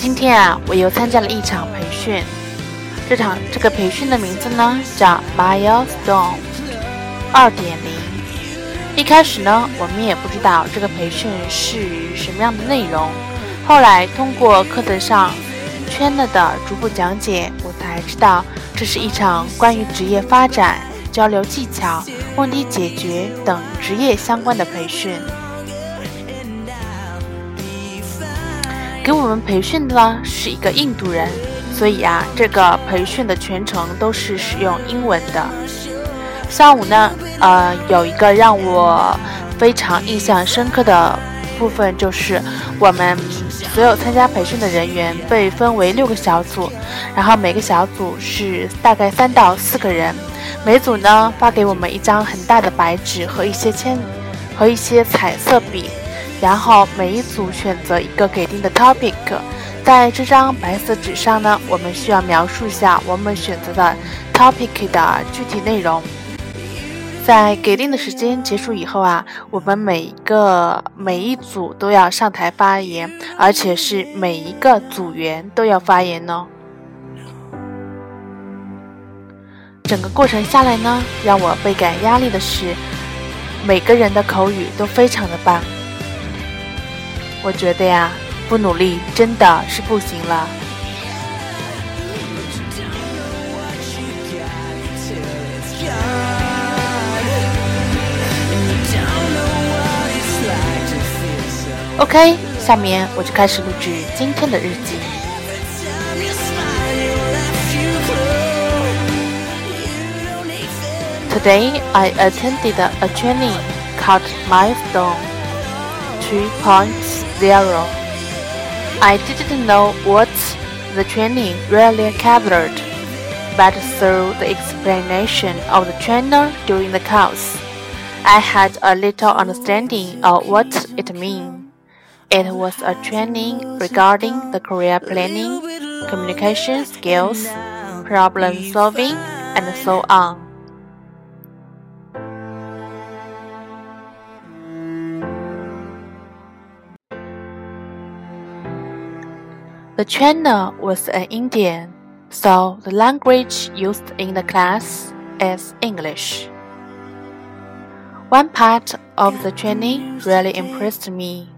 今天啊，我又参加了一场培训。这场这个培训的名字呢叫 Milestone 二点零。一开始呢，我们也不知道这个培训是什么样的内容。后来通过课程上圈了的逐步讲解，我才知道这是一场关于职业发展、交流技巧、问题解决等职业相关的培训。给我们培训的呢是一个印度人，所以啊，这个培训的全程都是使用英文的。下午呢，呃，有一个让我非常印象深刻的部分，就是我们所有参加培训的人员被分为六个小组，然后每个小组是大概三到四个人，每组呢发给我们一张很大的白纸和一些铅和一些彩色笔。然后每一组选择一个给定的 topic，在这张白色纸上呢，我们需要描述一下我们选择的 topic 的具体内容。在给定的时间结束以后啊，我们每一个每一组都要上台发言，而且是每一个组员都要发言哦。整个过程下来呢，让我倍感压力的是，每个人的口语都非常的棒。我觉得呀，不努力真的是不行了。OK，下面我就开始录制今天的日记。Today I attended a training called Milestone 3.0. I didn't know what the training really covered, but through the explanation of the trainer during the course, I had a little understanding of what it meant. It was a training regarding the career planning, communication skills, problem solving, and so on. The trainer was an Indian, so the language used in the class is English. One part of the training really impressed me.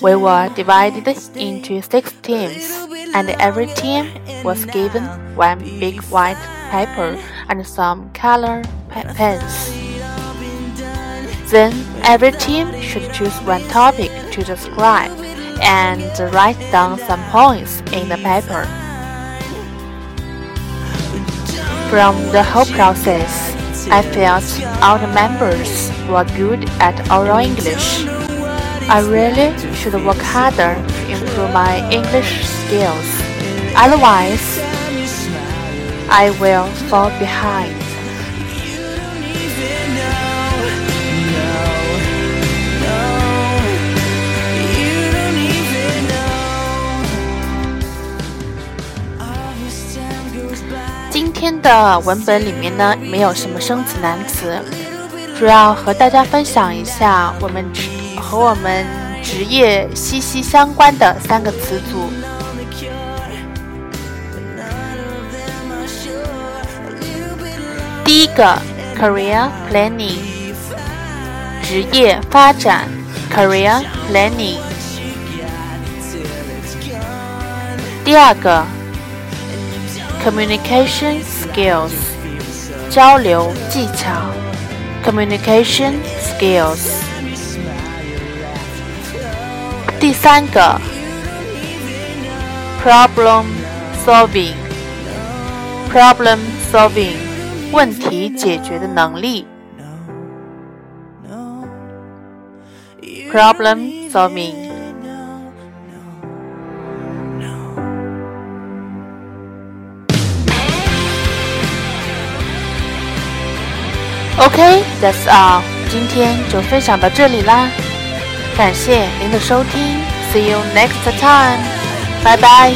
We were divided into six teams, and every team was given one big white paper and some color pens. Then every team should choose one topic to describe and write down some points in the paper. From the whole process, I felt all the members were good at oral English. I really should work harder to improve my English skills. Otherwise, I will fall behind. 今天的文本里面呢，没有什么生词难词，主要和大家分享一下我们职和我们职业息息相关的三个词组。第一个，career planning，职业发展，career planning。第二个。communication skills 交流技巧 communication skills 第三个 problem solving problem solving 问题解决的能力 problem solving OK，That's all，今天就分享到这里啦，感谢您的收听，See you next time，拜拜。